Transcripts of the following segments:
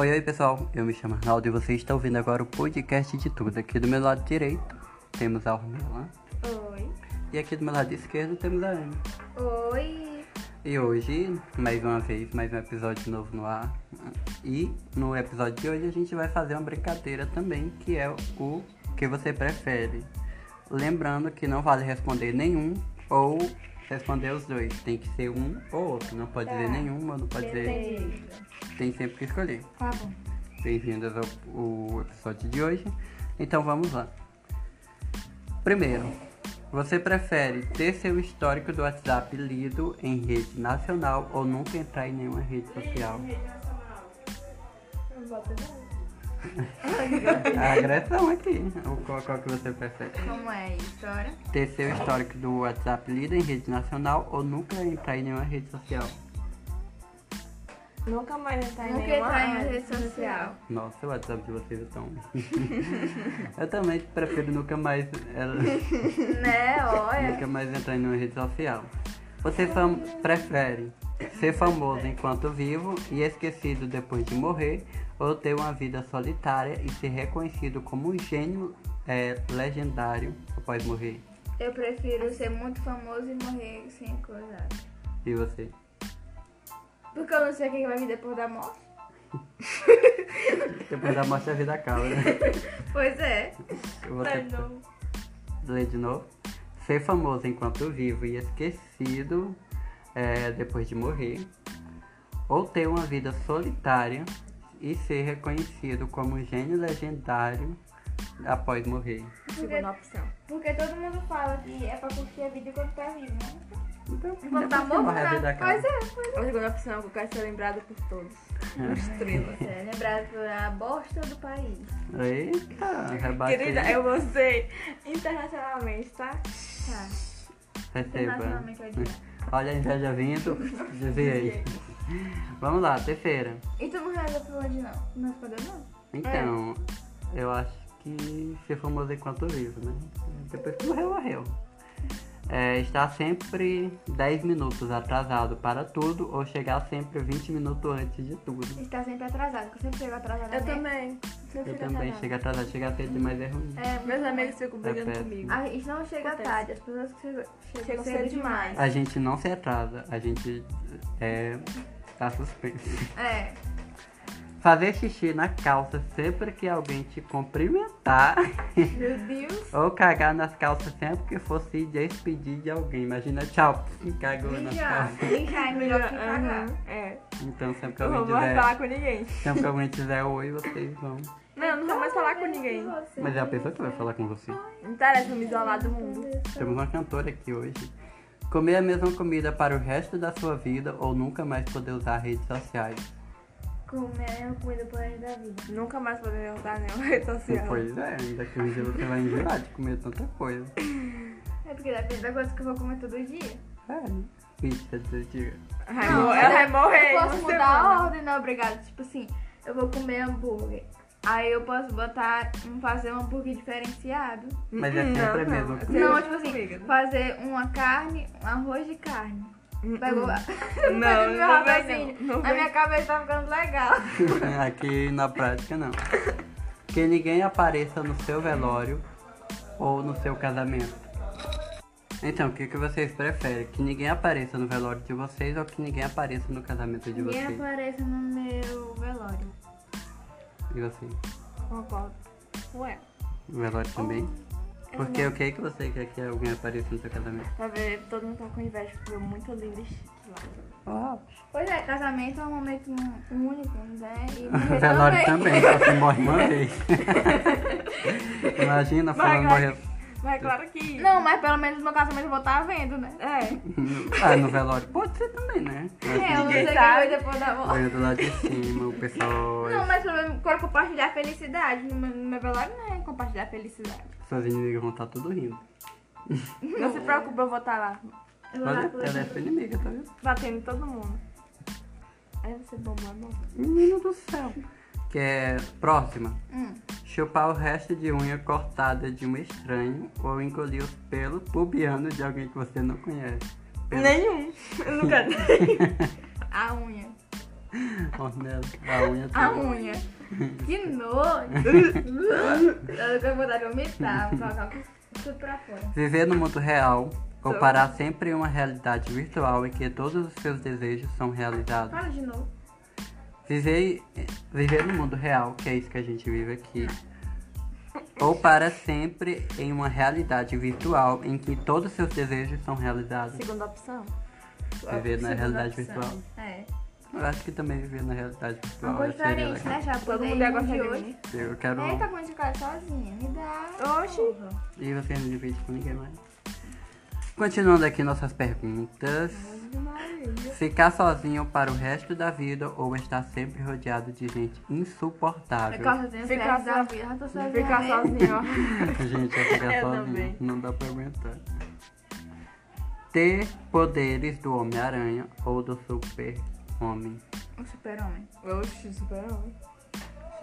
Oi, oi pessoal, eu me chamo Arnaldo e você está ouvindo agora o podcast de tudo. Aqui do meu lado direito temos a Ormela Oi. e aqui do meu lado esquerdo temos a Anne. Oi. E hoje, mais uma vez, mais um episódio novo no ar. E no episódio de hoje a gente vai fazer uma brincadeira também, que é o que você prefere. Lembrando que não vale responder nenhum ou responder os dois. Tem que ser um ou outro. Não pode dizer nenhum ou não pode dizer. Entendi. Tem sempre que escolher. Tá bom. Bem-vindas ao, ao episódio de hoje. Então vamos lá. Primeiro, você prefere ter seu histórico do WhatsApp lido em rede nacional ou nunca entrar em nenhuma rede social? A agressão aqui. O qual, qual que você prefere? Como é a história? Ter seu histórico do WhatsApp lido em rede nacional ou nunca entrar em nenhuma rede social? Nunca mais entrar em Nunca nenhuma entrar em rede rede social. Nossa, o WhatsApp de vocês é tão. Eu também prefiro nunca mais. ela- Né? Olha. Nunca mais entrar em nenhuma rede social. Você prefere ser famoso enquanto vivo e esquecido depois de morrer, ou ter uma vida solitária e ser reconhecido como um gênio é, legendário após morrer? Eu prefiro ser muito famoso e morrer sem coisa. E você? Porque eu não sei o que vai vir depois da morte. Depois da morte a vida acaba, né? Pois é. Você ler de novo. Ser famoso enquanto vivo e esquecido é, depois de morrer. Ou ter uma vida solitária e ser reconhecido como um gênio legendário após morrer. Segunda opção. Porque todo mundo fala que é pra curtir a vida quando tá vivo, né? Então, Quando tá morto, morrer, a vida né? acaba. Pois é, pois A segunda opção, que eu quero ser lembrado por todos. Uma estrela. é. Lembrado por a bosta do país. Eita, rebatei. Querida, eu vou ser internacionalmente, tá? Tá. Receba. Olha a inveja vindo, desviei. Vamos lá, terceira. E tu não reza por onde não? Não respondeu não? Então, eu acho que ser famoso enquanto vivo, né? Depois que morreu, morreu. É, estar sempre 10 minutos atrasado para tudo ou chegar sempre 20 minutos antes de tudo. Está sempre atrasado, porque eu sempre chego atrasada. Eu né? também. Eu também, atrasada. chegar atrasado, chegar cedo demais é ruim. É, Meus amigos ficam brigando É comigo. A gente não chega Acontece. tarde, as pessoas que chegam, chegam Chegam cedo, cedo demais. A gente não se atrasa, a gente é, tá suspenso. É. Fazer xixi na calça sempre que alguém te cumprimentar Meu Deus. ou cagar nas calças sempre que for se despedir de alguém. Imagina, tchau, cagou nas calças. Mijar é melhor que cagar. Aham, É. Então sempre que alguém vou tiver, falar com ninguém. sempre que alguém tiver oi, vocês vão. Não, eu não vou mais falar com ninguém. Mas é a pessoa que vai falar com você. Não interessa me isolar do mundo. Temos uma cantora aqui hoje. Comer a mesma comida para o resto da sua vida ou nunca mais poder usar redes sociais. Comer a comida por resto da vida. Nunca mais poder usar nenhuma rede social. Pois é, daqui um dia você vai enjoar de comer tanta coisa. É porque depende da coisa que eu vou comer todo dia. É, pizza todo dia. Vai Não, ela vai morrer. Eu posso mudar a semana. ordem, não, obrigada. Tipo assim, eu vou comer hambúrguer. Aí eu posso botar, um- fazer um hambúrguer diferenciado. Mas é sempre a mesma coisa. Não, Não, tipo assim, fazer uma carne, um arroz de carne. Pegou? Não, Não, não meu raciocínio. não, não Na minha cabeça tá ficando legal. Aqui na prática não. Que ninguém apareça no seu velório ou no seu casamento. Então, o que, que vocês preferem? Que ninguém apareça no velório de vocês ou que ninguém apareça no casamento de Ninguém vocês? apareça no meu velório. E você? Concordo. Ué, velório também? eu Porque o que, que você quer que alguém apareça no seu casamento? Pra ver, todo mundo tá com inveja, porque eu muito lindo e chique lá. Oh, Pois é, casamento é um momento único, né? E velório também, só se morre uma vez. Imagina falando morrer. Mas claro que. Não, mas pelo menos no meu casamento eu vou estar vendo, né? É. Ah, no velório pode ser também, né? É, eu não sei que sabe. foi depois da morte. Olha do lado de cima, o pessoal. Não, mas pelo menos quero compartilhar felicidade. No meu, no meu velório não é compartilhar felicidade. Suas inimigas vão estar tudo rindo. Não se preocupe, eu vou estar lá. Eu vou lá Olha, ela é sua inimiga, tá vendo? Batendo todo mundo. Aí você bombou, não? Menino do céu. Que é próxima. Hum. Chupar o resto de unha cortada de um estranho ou engolir os pelos pubianos de alguém que você não conhece. Pelo- Nenhum. Eu nunca. A unha. Ornella, a unha A toda. unha. Que nojo. Eu tenho vontade de vomitar. Vou colocar tudo pra fora. Viver no mundo real ou parar sempre em uma realidade virtual em que todos os seus desejos são realizados. Fala de novo. Viver, viver no mundo real, que é isso que a gente vive aqui. Ou para sempre em uma realidade virtual em que todos os seus desejos são realizados. Segunda opção. Viver na Segunda realidade opção. virtual. É. Eu acho que também viver na realidade virtual Uma coisa diferente, né? Já Todo mundo é ir gosta de de hoje. mim. Eu quero. Eita, como de casa sozinha. Me dá. Oxi. E você não divide com ninguém mais. Continuando aqui nossas perguntas. Ficar sozinho para o resto da vida ou estar sempre rodeado de gente insuportável? Ficar sozinha Ficar só- vida. Sozinha. Ficar sozinho. Gente, é ficar Eu sozinho. também. Não dá pra aguentar. Ter poderes do Homem-Aranha ou do Super-Homem. Um super-homem. Oxi, super-homem.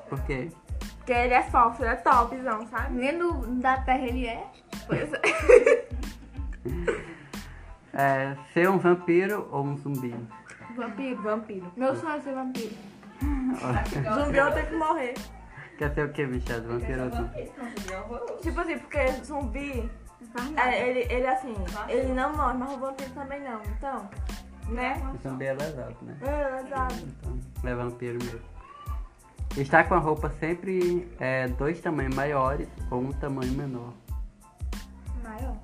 Por quê? Porque ele é fofo, ele é topzão, sabe? Nem do, da terra ele é. Pois é. É, ser um vampiro ou um zumbi? Vampiro. Vampiro. Meu sonho é ser vampiro. Zumbi eu tenho que morrer. Quer ser o que, Michelle? Vampiro ou zumbi? Tipo assim, porque zumbi, é, ele, ele assim, ele não morre, mas o vampiro também não. Então, né? Zumbi é lesado, né? É, exato. Então, é vampiro mesmo. Estar com a roupa sempre é, dois tamanhos maiores ou um tamanho menor. Maior.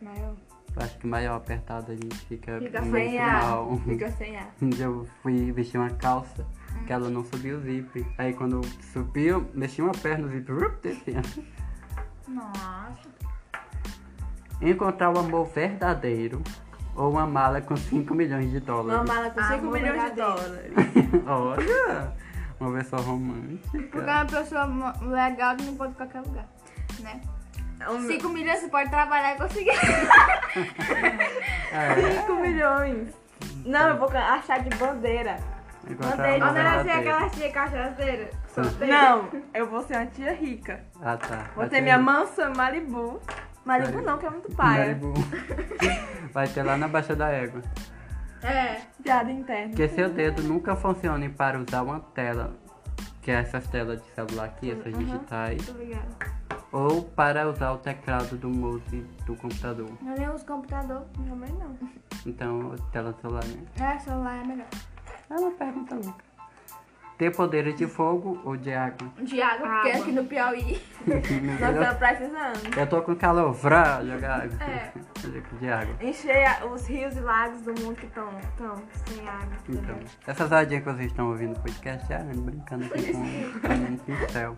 Maior. Eu acho que maior apertado a gente fica, Fica sem ar. Fica sem ar. Um dia eu fui vestir uma calça que ela não subiu o zip. Aí quando subiu, mexi uma perna no zip, descia. Nossa. Encontrar o amor verdadeiro ou uma mala com 5 milhões de Uma dólares. mala com 5 Amor milhões de verdadeiro. dólares. Olha, uma pessoa Porque romântica. uma pessoa legal não pode ir em qualquer lugar. Né? Um, 5 milhões você pode trabalhar e conseguir. É, 5 milhões. Não, eu vou achar de bandeira. Bandeira. era assim aquela tia cachaceira. Não, eu vou ser uma tia rica. Ah, tá. Vou Vai ter minha mansão em Malibu. Malibu não, que é muito paia. Malibu. Vai ter lá na Baixa da Égua. É. Piada interna. Que seu dedo nunca funcione para usar uma tela, que é essas telas de celular aqui, essas digitais, Muito obrigada. Ou para usar o teclado do mouse do computador. Eu nem uso computador. Também não. Então, tela do celular, né? É, celular é melhor. É uma pergunta louca. Ter poderes de fogo ou de água? De água, porque Água. aqui no Piauí. Nós estamos precisando. Eu tô com calor, vrá, jogar água. É. De água. Encher os rios e lagos do mundo que estão sem água. Então, essas horinhas que vocês estão ouvindo no podcast, é brincando aqui com, com um pincel.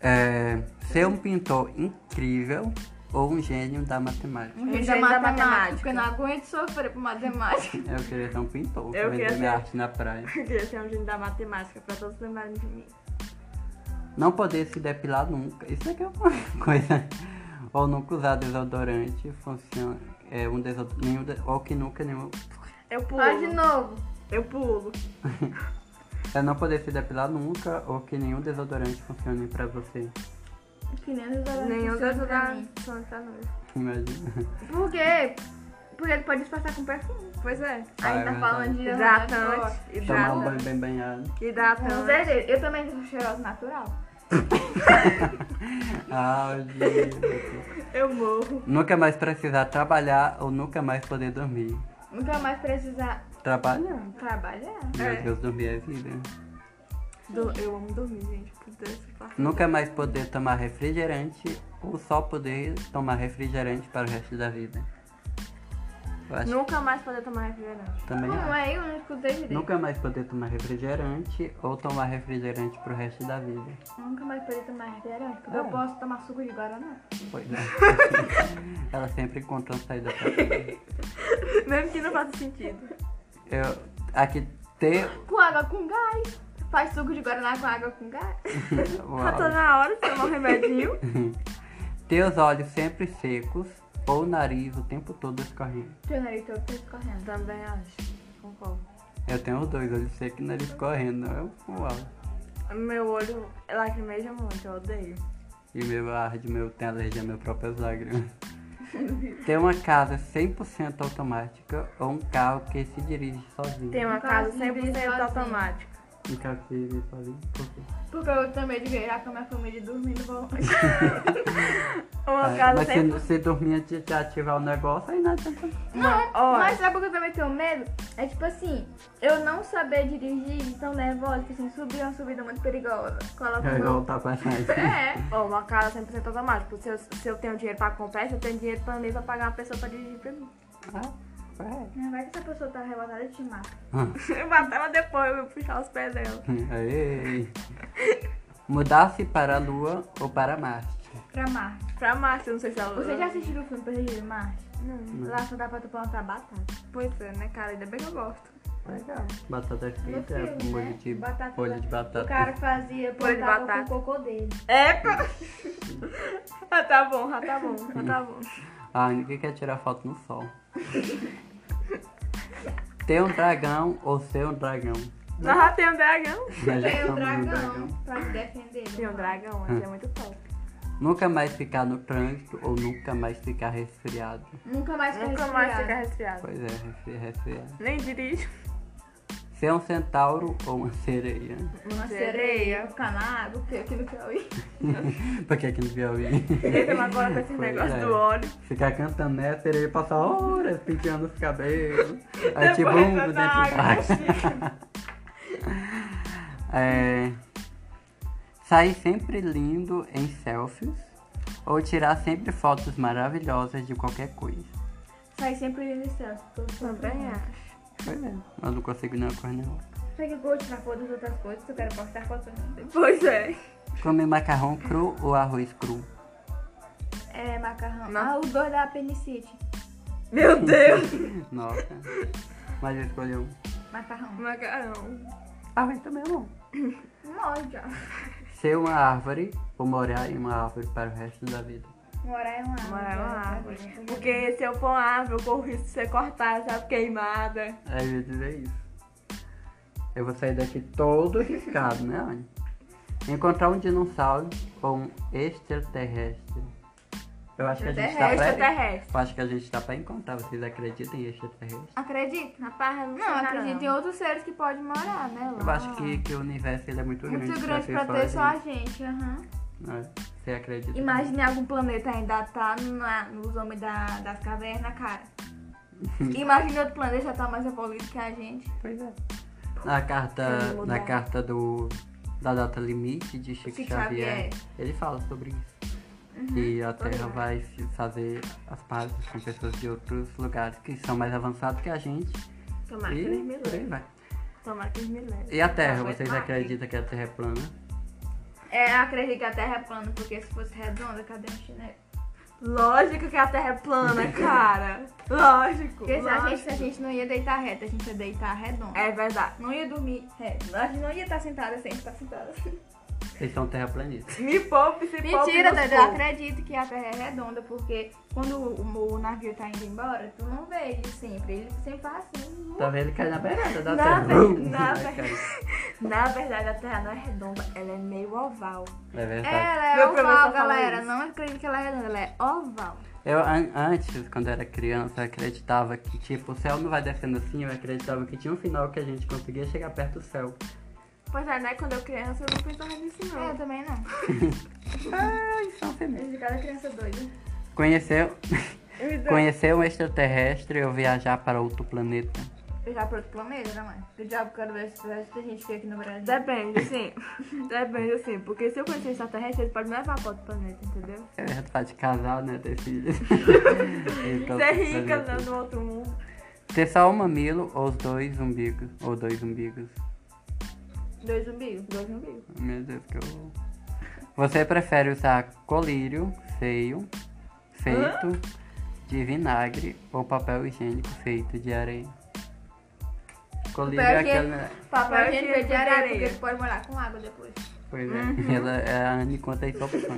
É, ser um pintor incrível ou um gênio da matemática? Um jeito da da matemática, matemática. porque eu não aguento sofrer por matemática. Eu queria ser um pintor, Eu vender queria minha ser- arte na praia. Eu queria ser um gênio da matemática pra todos lembrarem de mim. Não poder se depilar nunca. Isso aqui é uma coisa. Ou nunca usar desodorante, funciona. É um desodorante. Nenhum, de- ou que nunca nenhum. Eu pulo. Faz de novo. Eu pulo. É não poder se depilar nunca ou que nenhum desodorante funcione pra você. Que nem outros Nenhum funciona das pra nós. Imagina. Por quê? Porque ele pode disfarçar com perfume. Pois é. Ah, Aí é tá verdade. falando de Hidratante. Tomar um Hidratante. banho bem banhado. Com Hidratante. certeza. Eu também sou cheirosa natural. Ah, gente. Eu morro. Nunca mais precisar trabalhar ou nunca mais poder dormir. Nunca mais precisar Trabalhar. trabalhar. Meu É. Deus, dormir é vida. Do- Eu amo dormir, gente. Nunca mais poder tomar refrigerante ou só poder tomar refrigerante para o resto da vida. Nunca mais poder tomar refrigerante. também Não é, eu não escutei direito. Nunca mais poder tomar refrigerante ou tomar refrigerante pro resto da vida. Nunca mais poder tomar refrigerante, porque É. eu posso tomar suco de guaraná. Pois é. Ela sempre encontra saída pra. Mesmo que não faça sentido. Eu, aqui ter. Com água com gás. Faz suco de guaraná com água com gás. Uau. na hora de tomar um remedinho. Ter os olhos sempre secos ou o nariz o tempo todo escorrendo. Teu nariz todo tá escorrendo. Também acho. Concordo. Eu tenho os dois, olhos secos e nariz correndo. Eu, uau. Meu olho lacrimeja muito, eu odeio. E meu arde, meu tem alergia a minhas próprias lágrimas. Ter uma casa 100% automática ou um carro que se dirige sozinho? Tem uma Um casa que dirige 100% sozinho. automática. Dirige sozinho? Por quê? Porque eu também de virar com a minha família e no volante. Uma Ah, casa mas 100%. se, se dormir antes de ativar o negócio, aí não adianta. Não, Olha. mas sabe o que eu também tenho medo? É tipo assim, eu não saber dirigir, tão nervosa, que assim, subir uma subida muito perigosa. Coloca vou meu... voltar pra trás. É. Uma casa 100% automática. Se eu, se eu tenho dinheiro pra comprar, se eu tenho dinheiro pra mim, pra pagar uma pessoa pra dirigir pra mim. Ah, é. Não vai que essa pessoa tá arrebatada e te mata. Eu matar ela depois, eu vou puxar os pés dela. Aê. Mudar-se para a Lua ou para Marte? Pra Marte. Pra Marte, eu não sei se ela... Você já assistiu o filme Perdido em Marte? Não. Lá só dá pra tu plantar batata. Pois é, né, cara? Ainda bem que eu gosto. Legal. Batata frita, filme, molho né? de, Batata- molho de O batata. cara fazia, Folha de batata. com o cocô dele. Eca! ah, tá bom, já tá bom, já tá bom. Ah, ninguém quer tirar foto no sol. Ter um dragão ou ser um dragão? Nós já temos dragão. Nós já Tem um somos um dragão pra te defender. Tem um dragão, mas é muito top. Nunca mais ficar no trânsito ou nunca mais ficar resfriado? Nunca mais fica Nunca mais ficar resfriado. resfriado. Pois é, resfri- resfriado. Nem dirijo. Ser um centauro ou uma sereia? Uma Sereia. na água, porque aqui no Piauí. Porque aqui no Piauí. Esse agora com esse Pois negócio é. do óleo. Ficar cantando, né? A sereia passar horas penteando os cabelos. Aí Depois tipo um dentro d'água. É, sair sempre lindo em selfies ou tirar sempre fotos maravilhosas de qualquer coisa. Sai sempre lindo em céu. Também acho. Pois é, eu não consigo nem uma coisa que eu gosto tirar foto das outras coisas, eu quero postar foto também. Pois é. Comer macarrão cru ou arroz cru? É, macarrão. Não. Ah, os dois da apendicite. Meu Deus. Nossa. Mas eu escolhi um. Macarrão. Macarrão. Arroz também é bom. Ser uma árvore ou morar em uma árvore para o resto da vida. Morar é uma árvore. Morar é uma né? árvore. Porque se eu for uma árvore, eu corro risco de ser cortada, sabe? Queimada. É, eu ia dizer isso. Eu vou sair daqui todo riscado, né, Anny? Encontrar um dinossauro ou um extraterrestre. Eu acho que a gente tá pra... Extraterrestre. Eu acho que a gente tá pra encontrar. Vocês acreditam em extraterrestre? Acredita? Rapaz, eu não, Não, acredito em outros seres que podem morar, né? Eu Lá. acho que, que o universo ele é muito grande. Muito grande pra só ter a só a gente, aham. né? Você acredita? Imagine algum planeta ainda tá na, nos homens da, das cavernas, cara. Imagine outro planeta já tá mais evoluído que a gente. Pois é. Na carta, na carta do, da data limite de Chico, Chico Xavier, Xavier. ele fala sobre isso. que a Terra vai se fazer as pazes com pessoas de outros lugares que são mais avançados que a gente. Tomara que eles me E vai. Que eles me levem. E a Terra, vocês vai acreditam que a Terra é plana? É, eu acredito que a Terra é plana, porque se fosse redonda, cadê o chinelo? Lógico que a Terra é plana, cara. Lógico. Porque se a, gente, se a gente não ia deitar reto, a gente ia deitar redonda. É verdade. Não ia dormir reto. A gente não ia estar sentada sem estar sentada. Vocês são terraplanistas. Me poupe, se poupe. Mentira, nos Dada, eu poupe. acredito que a Terra é redonda, porque quando o, o navio tá indo embora, tu não vê ele sempre. Ele sempre faz assim. Tá vendo? Ele cai na beirada da Na Terra. ver- na Aí ver-. Na verdade, a Terra não é redonda, ela é meio oval. É verdade. Ela é Meu oval, galera. isso. Não acredito que ela é redonda, ela é oval. Eu, an- antes, quando eu era criança, eu acreditava que, tipo, o céu não vai descendo assim, eu acreditava que tinha um final que a gente conseguia chegar perto do céu. Pois é, né? Quando eu criança, eu não pensava nisso, É, eu não. também não. Ai, são femininos. Desde cada criança doida. Dá- conhecer um extraterrestre ou viajar para outro planeta. Já pro outro planeta, né, mãe? Eu já quero ver se tem gente que aqui no Brasil. Depende, assim. Depende, assim. Porque se eu conhecer extraterrestre, ele pode me levar para outro planeta, entendeu? É verdade, casar, né? Ter filhos. Então, Ser rica né, no outro mundo. Ter só um mamilo ou os dois umbigos. Ou dois umbigos. Dois umbigos. Dois umbigos. Meu Deus, que eu. Você prefere usar colírio feio, feito de vinagre ou papel higiênico feito de areia? Colírio Papel é aquele. higiênico. Papel higiênico higiênico de areia, porque tu pode molhar com água depois. Pois é, Uhum. ela é a Anne conta aí sua opção.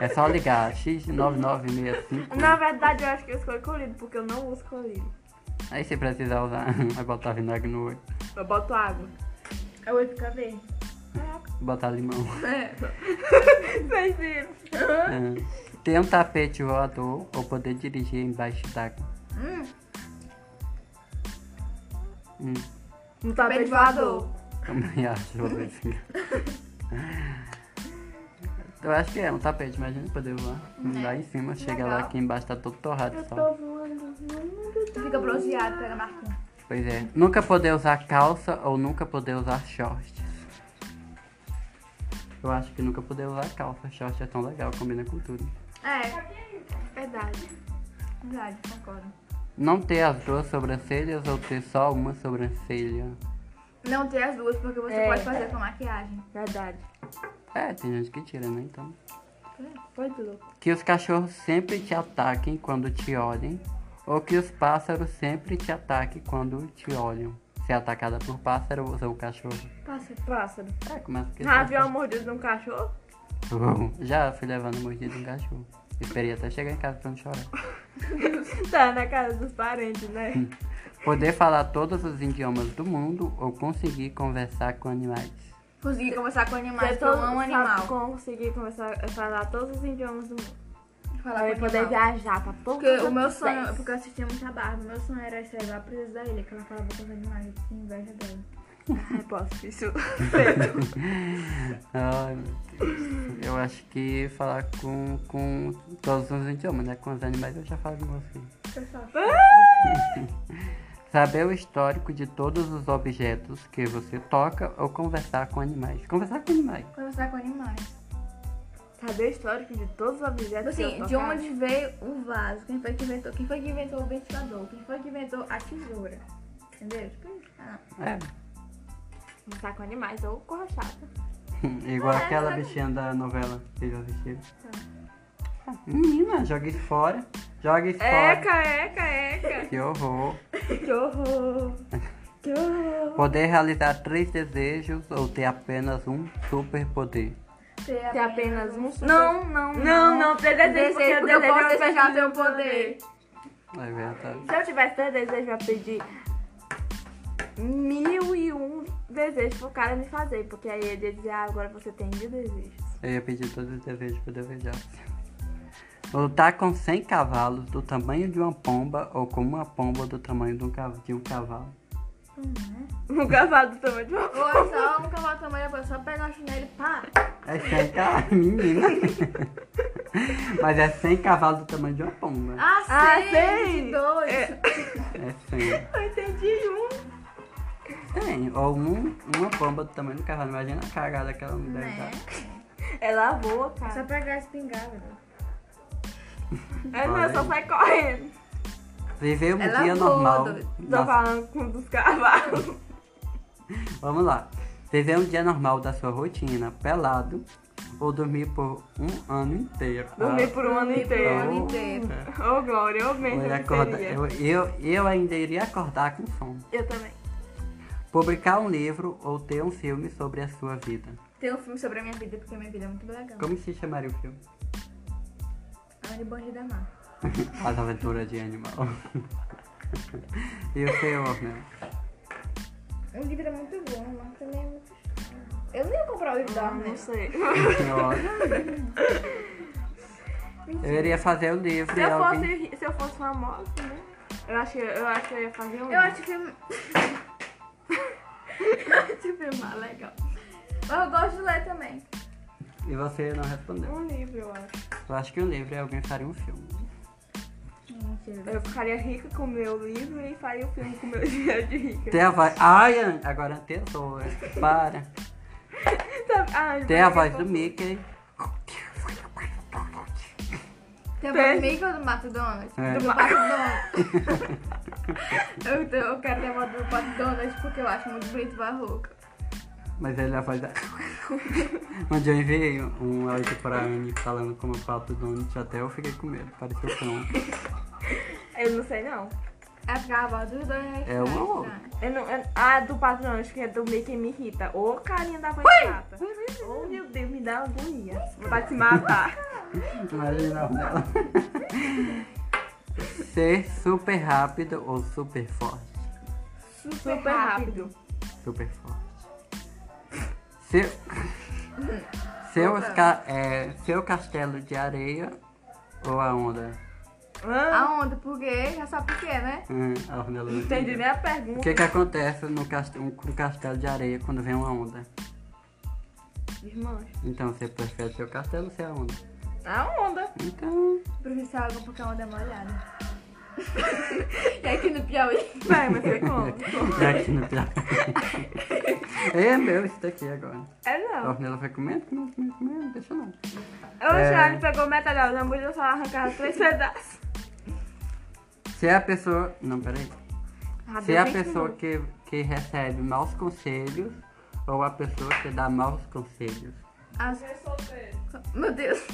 É só ligar X9965. Na verdade, eu acho que eu escolho colírio, porque eu não uso colírio. Aí se precisar usar, vai botar vinagre no olho. Eu boto água. A oi fica verde. Botar limão. É. Vocês viram? É. Ter um tapete voador ou poder dirigir embaixo d'água. Hum, Hum, No tapete Tapete voador. também acho. Eu acho que é um tapete, imagina poder voar. Lá em cima, chega lá legal. aqui embaixo, tá todo torrado Eu de sol. tô voando fica bronzeado, pega marquinha. Pois é. Nunca poder usar calça ou nunca poder usar shorts. Eu acho que nunca poder usar calça. Short é tão legal, combina com tudo. É, Verdade. verdade, concordo. Não ter as duas sobrancelhas ou ter só uma sobrancelha. Não ter as duas, porque você É. pode fazer com maquiagem. Verdade. É, tem gente que tira, né? Então. Foi de louco. Que os cachorros sempre te ataquem quando te olhem. Ou que os pássaros sempre te ataquem quando te olham. Ser atacada por pássaro ou o cachorro. Pássaro. Pássaro. É, começa que Já viu a mordida de um cachorro? Já fui levando mordida de um cachorro. Esperei até chegar em casa pra não chorar. Tá na casa dos parentes, né? Poder falar todos os idiomas do mundo ou conseguir conversar com animais. Conseguir conversar com animais, eu amo animal. Conseguir a falar todos os idiomas do mundo. Falar Pra poder animal. viajar pra todos Porque o meu sonho, porque eu assistia muita Barbie, meu sonho era ser igual a princesa da ilha, que ela falava com os animais, eu tinha inveja dela. Ai, posso isso. Ai, meu Deus. Eu acho que falar com, com todos os idiomas, né? Com os animais eu já falo com você. Saber o histórico de todos os objetos que você toca ou conversar com animais. Conversar com animais. Conversar com animais. Saber o histórico de todos os objetos que Assim, eu de onde veio o vaso? Quem foi que inventou? Quem foi que inventou o ventilador? Quem foi que inventou a tesoura? Entendeu? Tipo isso. Ah, É. Conversar com animais ou com chata. Igual É, aquela mas- bichinha da novela. Vocês já assistiram? Ah, Menina, joga isso fora. Joga isso fora. Eca, eca, eca. Que horror. que horror. Que horror. Poder realizar três desejos ou ter apenas um superpoder. Ter Tem apenas um super... Não, não, Não, não, ter desejo, Desejo, porque eu desejo posso é uma desejar coisa ter o de poder. É verdade. Se eu tivesse ter desejo, eu ia pedir mil e um desejos pro cara me fazer. Porque aí ele ia dizer, ah, agora você tem mil desejos. Eu ia pedir todos os desejos que eu desejasse. Lutar com 100 cavalos do tamanho de uma pomba ou com uma pomba do tamanho de um cav- de um cavalo. Um cavalo do tamanho de uma Ou é só um cavalo tamanho, depois só pega a chinela e pá. É 100 cavalos, menina. Mas é 100 cavalos do tamanho de uma pomba. Ah, Ah, sei! sei. de dois. É. É 100. Eu entendi um. Tem. Ou um, uma pomba do tamanho do cavalo. Imagina a cagada que ela não deve Né? dar. Ela voa, É só cara. pegar a espingarda. É, não, só sai correndo. Viver um Ela dia voa, normal. Tô na- falando com um dos cavalos. Vamos lá. Viver um dia normal da sua rotina, pelado, ou dormir por um ano inteiro. Dormir Ah, por um ano por um ano inteiro. inteiro. Ô, Glória, eu eu, mesmo acordar- seria. eu, eu, eu ainda iria acordar com sono. Eu também. Publicar um livro ou ter um filme sobre a sua vida. Tem um filme sobre a minha vida, porque a minha vida é muito legal. Como se chamaria o filme? Anne Bandida Mar. As Aventuras de Animal. e o senhor, né? O livro é muito bom, mas Eu não ia comprar o livro da Não, Arne. não sei. Eu iria fazer o livro Se eu alguém... fosse, se eu fosse famosa, né? Eu acho, que- eu acho que eu ia fazer um. Eu acho que. Eu Esse filme é legal. eu gosto de ler também. E você não respondeu. Um livro, eu acho. Eu acho que o livro e alguém faria um filme. Eu ficaria rica com o meu livro e faria o filme com o meu dinheiro de rica. Tem a voz... Ai, agora tesoura. Para. Ah, Tem a voz eu do Mickey. Tem a voz Mickey ou do Mato Donald? É. Do Pato Donald. eu, eu- eu quero ter a voz do Pato Donald porque eu acho muito bonito o rouca. Mas ele é a voz da... Onde eu enviei um áudio pra Anne falando como o pato Donald, até eu fiquei com medo. Pareceu cão. Eu não sei, não. É porque a voz dos dois é É uma estranha. ou Eu não eu, ah, do patrão, acho que é do Mickey me irrita. Ô, carinha da voz chata. Ô, meu Deus, me dá agonia. Vontade de se matar. Imagina dela. Ser super rápido ou super forte? Super, Super rápido. Super forte. Seu, seus ca- é, seu castelo de areia ou a onda? Hã? A onda, por quê? Já sabe por quê, né? Hum, a Ornella não entendi nem a O pergunta. que que acontece no castelo, com o castelo de areia quando vem uma onda? Desmancha. Então você prefere seu castelo ou ser a onda? A onda. Então, Prefiro água porque a onda é molhada. e aqui no Piauí. Vai, mas foi como? já aqui no Piauí. é meu isso daqui agora. É A não. Ornella foi comendo, comendo, comendo, comendo, deixa não. O É. Charlie pegou metade da hambúrguer e só arrancava três pedaços. Se é a pessoa. Não, peraí. Ah, Se é a 20 pessoa que, que recebe maus conselhos ou a pessoa que dá maus conselhos. As... Meu Deus.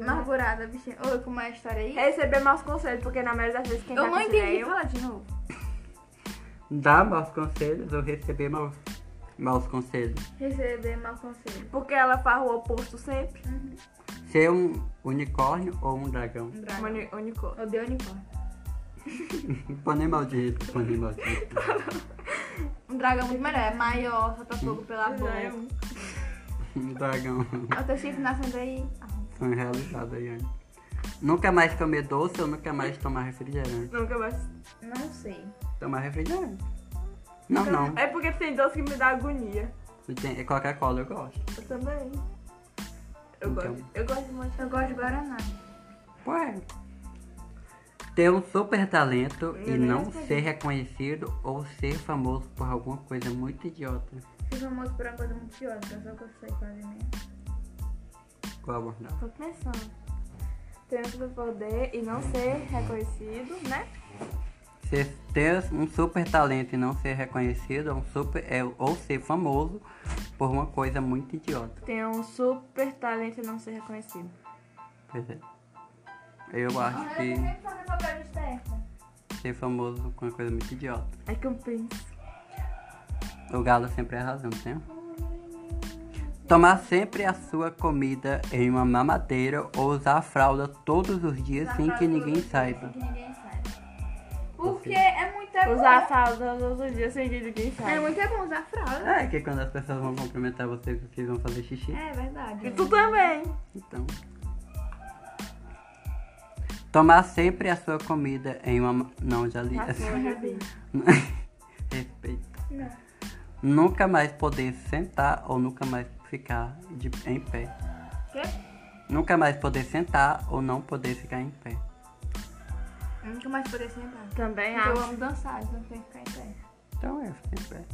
Amargurada, bichinha. Oi, como é a história aí? Receber maus conselhos, porque na maioria das vezes quem Eu dá não entendi. eu. Fala de novo. Dar maus conselhos ou receber maus, maus conselhos. Receber mau conselho. Porque ela faz o oposto sempre. Ser um unicórnio ou um dragão. Um dragão. Uni- Unicórnio. Odeio unicórnio. Pônei maldito, pônei maldito. Um dragão muito melhor. É maior, solta fogo pela boca. É um. Um dragão. Olha o teu chifre nascendo aí. Sonho realizado aí, Anne. Nunca mais comer doce ou nunca mais tomar refrigerante? Nunca mais. Não sei. Tomar refrigerante. Não, não. É porque tem doce que me dá agonia. Tem- é Coca-Cola eu gosto. Eu também. Eu Então. gosto. Eu gosto de manchar. Eu gosto de Guaraná. Ué. Ter um super talento e Eu nem não ser reconhecido ou ser famoso por alguma coisa muito idiota. Fui famoso por uma coisa muito pior, que eu só que eu sei fazer mesmo. Qual abordar? Tô pensando. Ter um superpoder e não ser reconhecido, né? Ser, ter um super talento e não ser reconhecido é um super, é, ou ser famoso por uma coisa muito idiota. Ter um super talento e não ser reconhecido. Pois é. Eu acho que ser famoso com uma coisa muito idiota. É que eu penso. O galo sempre é a razão, tem? Tomar sempre a sua comida em uma mamadeira ou usar a fralda todos os dias sem que ninguém saiba. É é bom. Usar fralda todos os dias sem que ninguém É sabe. muito é bom usar fralda. É que quando as pessoas vão cumprimentar vocês, vocês vão fazer xixi. É verdade. E tu também. Então. Tomar sempre a sua comida em uma. Não, já li. Vi. Respeito. Não. Nunca mais poder sentar ou nunca mais ficar de, em pé. Quê? Nunca mais poder sentar ou não poder ficar em pé. Nunca mais poder sentar. Também Porque eu acho. amo dançar, então tem que ficar em pé. Então eu fico em pé.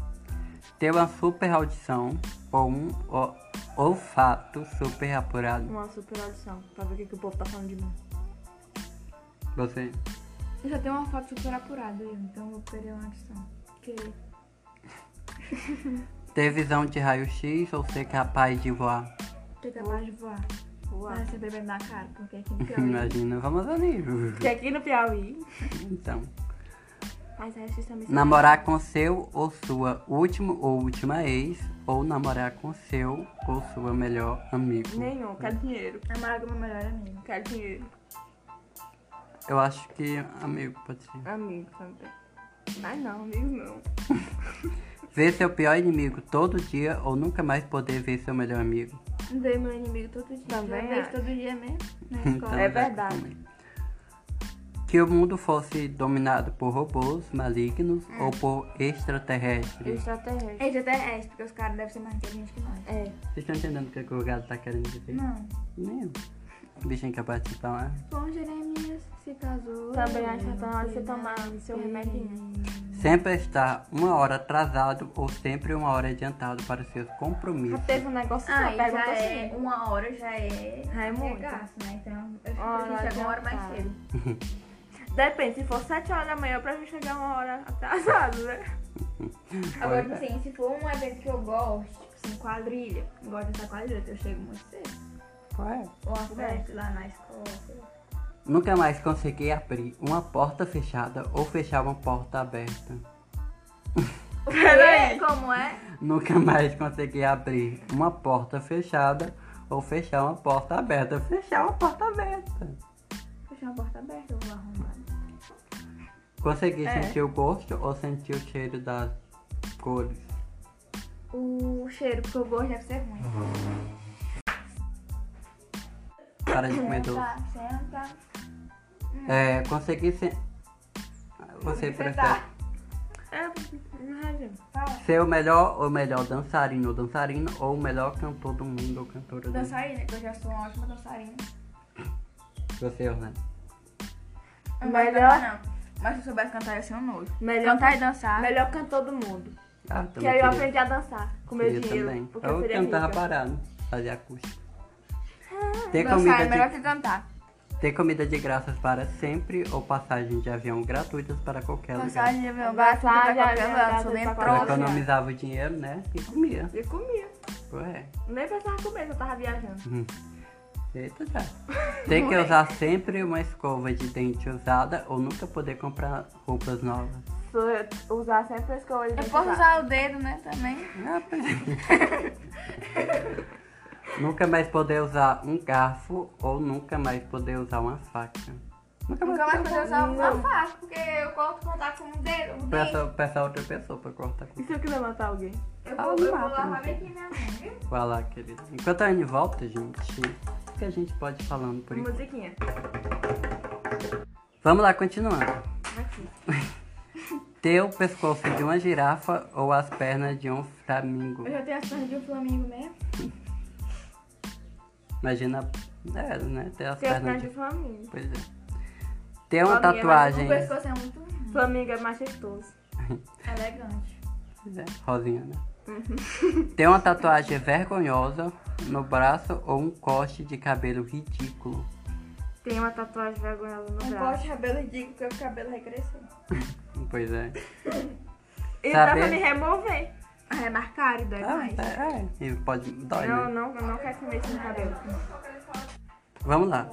Ter uma super audição ou um o- olfato super apurado. Uma super audição. Pra ver o que, que o povo tá falando de mim. Você. Eu já tenho uma foto super apurada, eu, então eu vou perder uma audição. Que Ter visão de raio-x ou ser capaz de voar. ter capaz de voar. Vai ser bebendo na cara, porque aqui no Piauí. Imagina, vamos ali. Porque aqui no Piauí. Então. Mas é isso também. Namorar com seu ou sua último ou última ex, ou namorar com seu ou sua melhor amigo. Nenhum. Quero dinheiro. Namorar com meu melhor amigo. Quero dinheiro. Eu acho que amigo pode ser. Amigo também. Mas não, amigo não. Ver seu pior inimigo todo dia ou nunca mais poder ver seu melhor amigo. Ver meu inimigo todo dia. Também Eu vejo todo dia mesmo. Na Então, escola. É verdade. Que o mundo fosse dominado por robôs malignos É. ou por extraterrestres. Extraterrestre. Extraterrestre, porque os caras devem ser mais inteligentes que nós. É. Vocês estão entendendo o que, que o gado tá querendo dizer? Não. Nem eu. O bichinho quer participar lá. Bom, Jeremias se casou. Também acho que tá na hora de você tomar seu remedinho. Sempre estar uma hora atrasado ou sempre uma hora adiantado para os seus Já compromissos. teve um negócio Ah, assim, já pergunta é, assim. uma hora já é. Já é muito. gasto, né? Então, eu acho Hora que a gente chega uma hora mais cedo. Depende, se for 7 horas da manhã pra gente chegar uma hora atrasado, né? Agora, tipo assim, se for um evento que eu gosto, tipo assim, quadrilha, eu gosto dessa quadrilha, que eu chego muito cedo. Qual é? Ou uma festa lá na escola, sei lá. Nunca mais conseguir abrir uma porta fechada ou fechar uma porta aberta. Peraí. Como é? Nunca mais conseguir abrir uma porta fechada ou fechar uma porta aberta. Fechar uma porta aberta. Fechar uma porta aberta, eu vou arrumar. Conseguir É. sentir o gosto ou sentir o cheiro das cores. O cheiro, porque o gosto deve ser ruim. para de comer doce. Senta, senta. É, conseguir ser. Você prefere. É, ser o melhor ou melhor dançarino ou dançarina ou o melhor cantor do mundo ou cantora do mundo? Dançarina, que eu já sou uma ótima dançarina. Você, Orlando. Não vai Melhor- cantar, não. Mas se eu soubesse cantar, ia ser um nojo. Melhor, Cantar e dançar. melhor cantor do mundo. Ah, Que também aí eu queria. aprendi a dançar com meu Queria dinheiro. também. Porque Eu eu seria cantava rica. parado, fazia acústico. Ter Dançar comida, é melhor de, que cantar. Ter comida de graças para sempre ou passagem de avião gratuitas para qualquer lugar. Passagem de avião, gasto pra Passagem, qualquer avião, lugar, bem pra Eu qualquer próxima. economizava o dinheiro, né? E comia. E comia. Ué. Nem pensava comer, eu tava viajando. Eita já. Ter que usar sempre uma escova de dente usada ou nunca poder comprar roupas novas. Sou usar sempre a escova de Eu dente posso usar o dedo, né, também. Ah, pois é. nunca mais poder usar um garfo ou nunca mais poder usar uma faca. Nunca mais Nunca mais poder usar uma faca, porque eu corto cortar com o dedo. dente. Peça, peça a outra pessoa pra cortar com E se eu quiser matar alguém? Eu vou, eu vou lavar bem aqui minha mão, viu? Vai lá, querida. Enquanto a Anne volta, gente, o que a gente pode ir falando por enquanto? Musiquinha. Vamos lá, continuando. Aqui. Ter o pescoço de uma girafa ou as pernas de um flamingo. Eu já tenho as pernas de um flamingo mesmo. Imagina, é, né? Ter as Tem a pernas perna de... de Flamengo. Pois é. Ter uma é tatuagem... O pescoço é muito Flamengo é majestoso. elegante. Pois é, rosinha, né? Ter uma tatuagem vergonhosa no braço ou um corte de cabelo ridículo. Tem uma tatuagem vergonhosa no Um braço. corte de cabelo ridículo, porque o cabelo vai crescer. Pois é. E dá Saber- pra me remover. Ah, é marcado, dói Ah, mais. é, é. E pode... Dói, Não, né? não, eu não quero que mexa no cabelo. Vamos lá.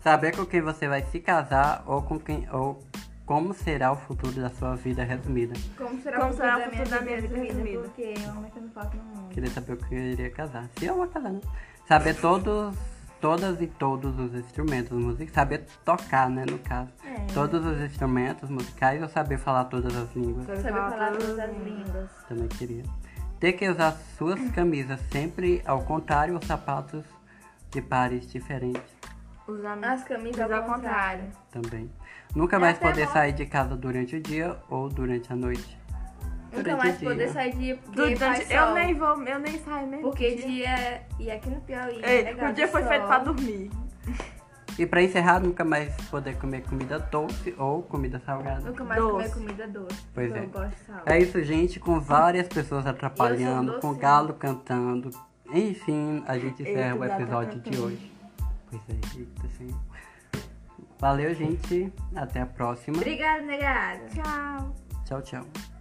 Saber com quem você vai se casar ou com quem... Ou como será o futuro da sua vida resumida. Como será Como o será futuro o futuro da da minha vida vida resumida? resumida? Porque que não falta no mundo. Queria saber o que eu iria casar. Se eu vou casar, né? Saber todos, todas e todos os instrumentos musicais. Saber tocar, né, no caso. É. Todos os instrumentos musicais ou saber falar todas as línguas. Saber Saber falar falar todas as as línguas. Também queria. Ter que usar suas camisas sempre ao contrário ou sapatos de pares diferentes. Usar As camisas Usar ao contrário. Também. Nunca É mais até poder sair de casa durante o dia ou durante a noite. Nunca mais dia. poder sair dia porque Durante, eu nem vou, eu nem saio mesmo. Porque dia... E aqui no Piauí é Ei, o dia de foi sol. feito pra dormir. E pra encerrar, nunca mais poder comer comida doce ou comida salgada. Nunca mais Doce. comer comida doce. Pois é. Eu gosto de sal. É isso, gente, com várias pessoas atrapalhando, com galo cantando. Enfim, a gente encerra o episódio de hoje. Pois é, eita, assim. Valeu, gente. Até a próxima. Obrigada, negada. Tchau. Tchau, tchau.